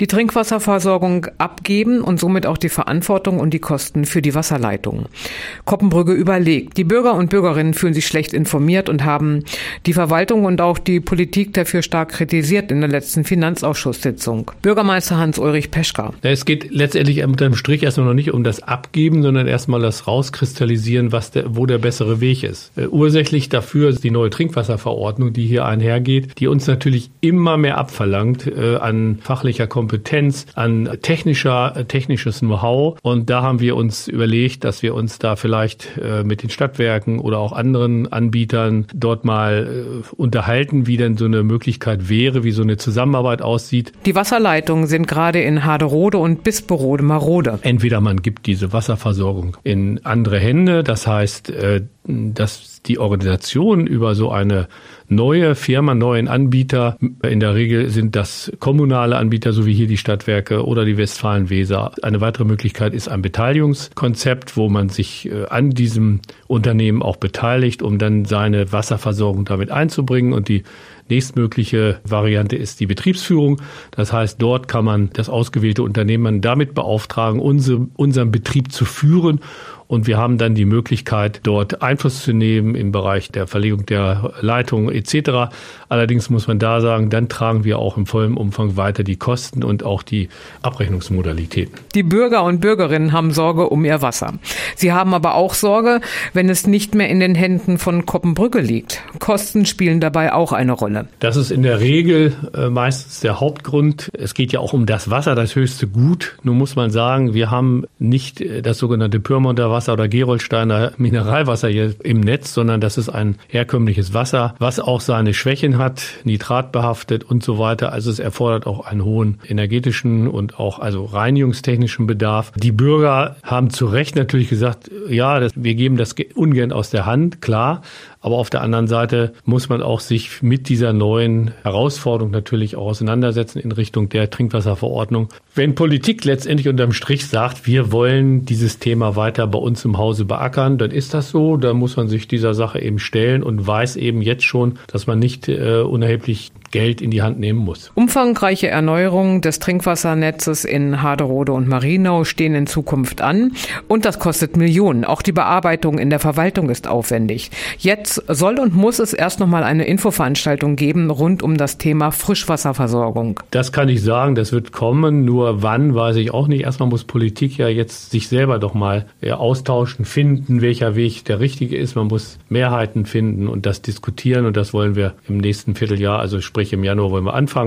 die Trinkwasserversorgung abgeben und somit auch die Verantwortung und die Kosten für die Wasserleitung. Koppenbrügge überlegt. Die Bürger und Bürgerinnen fühlen sich schlecht informiert und haben die Verwaltung und auch die Politik dafür stark kritisiert in der letzten Finanzausschusssitzung. Bürgermeister Hans-Ulrich Peschka. Es geht letztendlich unter dem Strich erstmal noch nicht um das Abgeben, sondern erstmal das Rauskristallisieren, was der, wo der bessere Weg ist. Äh, ursächlich dafür ist die neue Trinkwasserverordnung, die hier einhergeht, die uns natürlich immer mehr abverlangt äh, an fachlicher Kompetenz, an technischer, äh, technisches Know-how. Und da haben wir uns überlegt, dass wir uns da vielleicht äh, mit den Stadtwerken oder auch anderen Anbietern dort mal äh, unterhalten, wie denn so eine Möglichkeit wäre, wie so eine Zusammenarbeit aussieht. Die Wasserleitungen sind gerade in Haderode und Bisperode marode. Entweder man gibt diese Wasserversorgung in andere Hände, das heißt, dass die Organisation über so eine neue Firma, neuen Anbieter, in der Regel sind das kommunale Anbieter, so wie hier die Stadtwerke oder die Westfalen-Weser. Eine weitere Möglichkeit ist ein Beteiligungskonzept, wo man sich äh, an diesem Unternehmen auch beteiligt, um dann seine Wasserversorgung damit einzubringen und die Nächstmögliche Variante ist die Betriebsführung. Das heißt, dort kann man das ausgewählte Unternehmen damit beauftragen, unsere, unseren Betrieb zu führen und wir haben dann die Möglichkeit, dort Einfluss zu nehmen im Bereich der Verlegung der Leitung etc. Allerdings muss man da sagen, dann tragen wir auch im vollen Umfang weiter die Kosten und auch die Abrechnungsmodalitäten. Die Bürger und Bürgerinnen haben Sorge um ihr Wasser. Sie haben aber auch Sorge, wenn es nicht mehr in den Händen von Koppenbrücke liegt. Kosten spielen dabei auch eine Rolle. Das ist in der Regel äh, meistens der Hauptgrund. Es geht ja auch um das Wasser, das höchste Gut. Nun muss man sagen, wir haben nicht äh, das sogenannte Pyrmonter Wasser oder Gerolsteiner Mineralwasser hier im Netz, sondern das ist ein herkömmliches Wasser, was auch seine Schwächen hat, nitratbehaftet und so weiter. Also es erfordert auch einen hohen energetischen und auch also reinigungstechnischen Bedarf. Die Bürger haben zu Recht natürlich gesagt, ja, das, wir geben das ungern aus der Hand, klar. Aber auf der anderen Seite muss man auch sich mit dieser neuen Herausforderung natürlich auch auseinandersetzen in Richtung der Trinkwasserverordnung. Wenn Politik letztendlich unterm Strich sagt, wir wollen dieses Thema weiter bei uns im Hause beackern, dann ist das so. Da muss man sich dieser Sache eben stellen und weiß eben jetzt schon, dass man nicht äh, unerheblich Geld in die Hand nehmen muss. Umfangreiche Erneuerungen des Trinkwassernetzes in Haderode und Marienau stehen in Zukunft an und das kostet Millionen. Auch die Bearbeitung in der Verwaltung ist aufwendig. Jetzt soll und muss es erst noch mal eine Infoveranstaltung geben rund um das Thema Frischwasserversorgung. Das kann ich sagen, das wird kommen, nur wann weiß ich auch nicht. Erstmal muss Politik ja jetzt sich selber doch mal austauschen, finden, welcher Weg der richtige ist. Man muss Mehrheiten finden und das diskutieren und das wollen wir im nächsten Vierteljahr, also sprich im Januar wollen wir anfangen.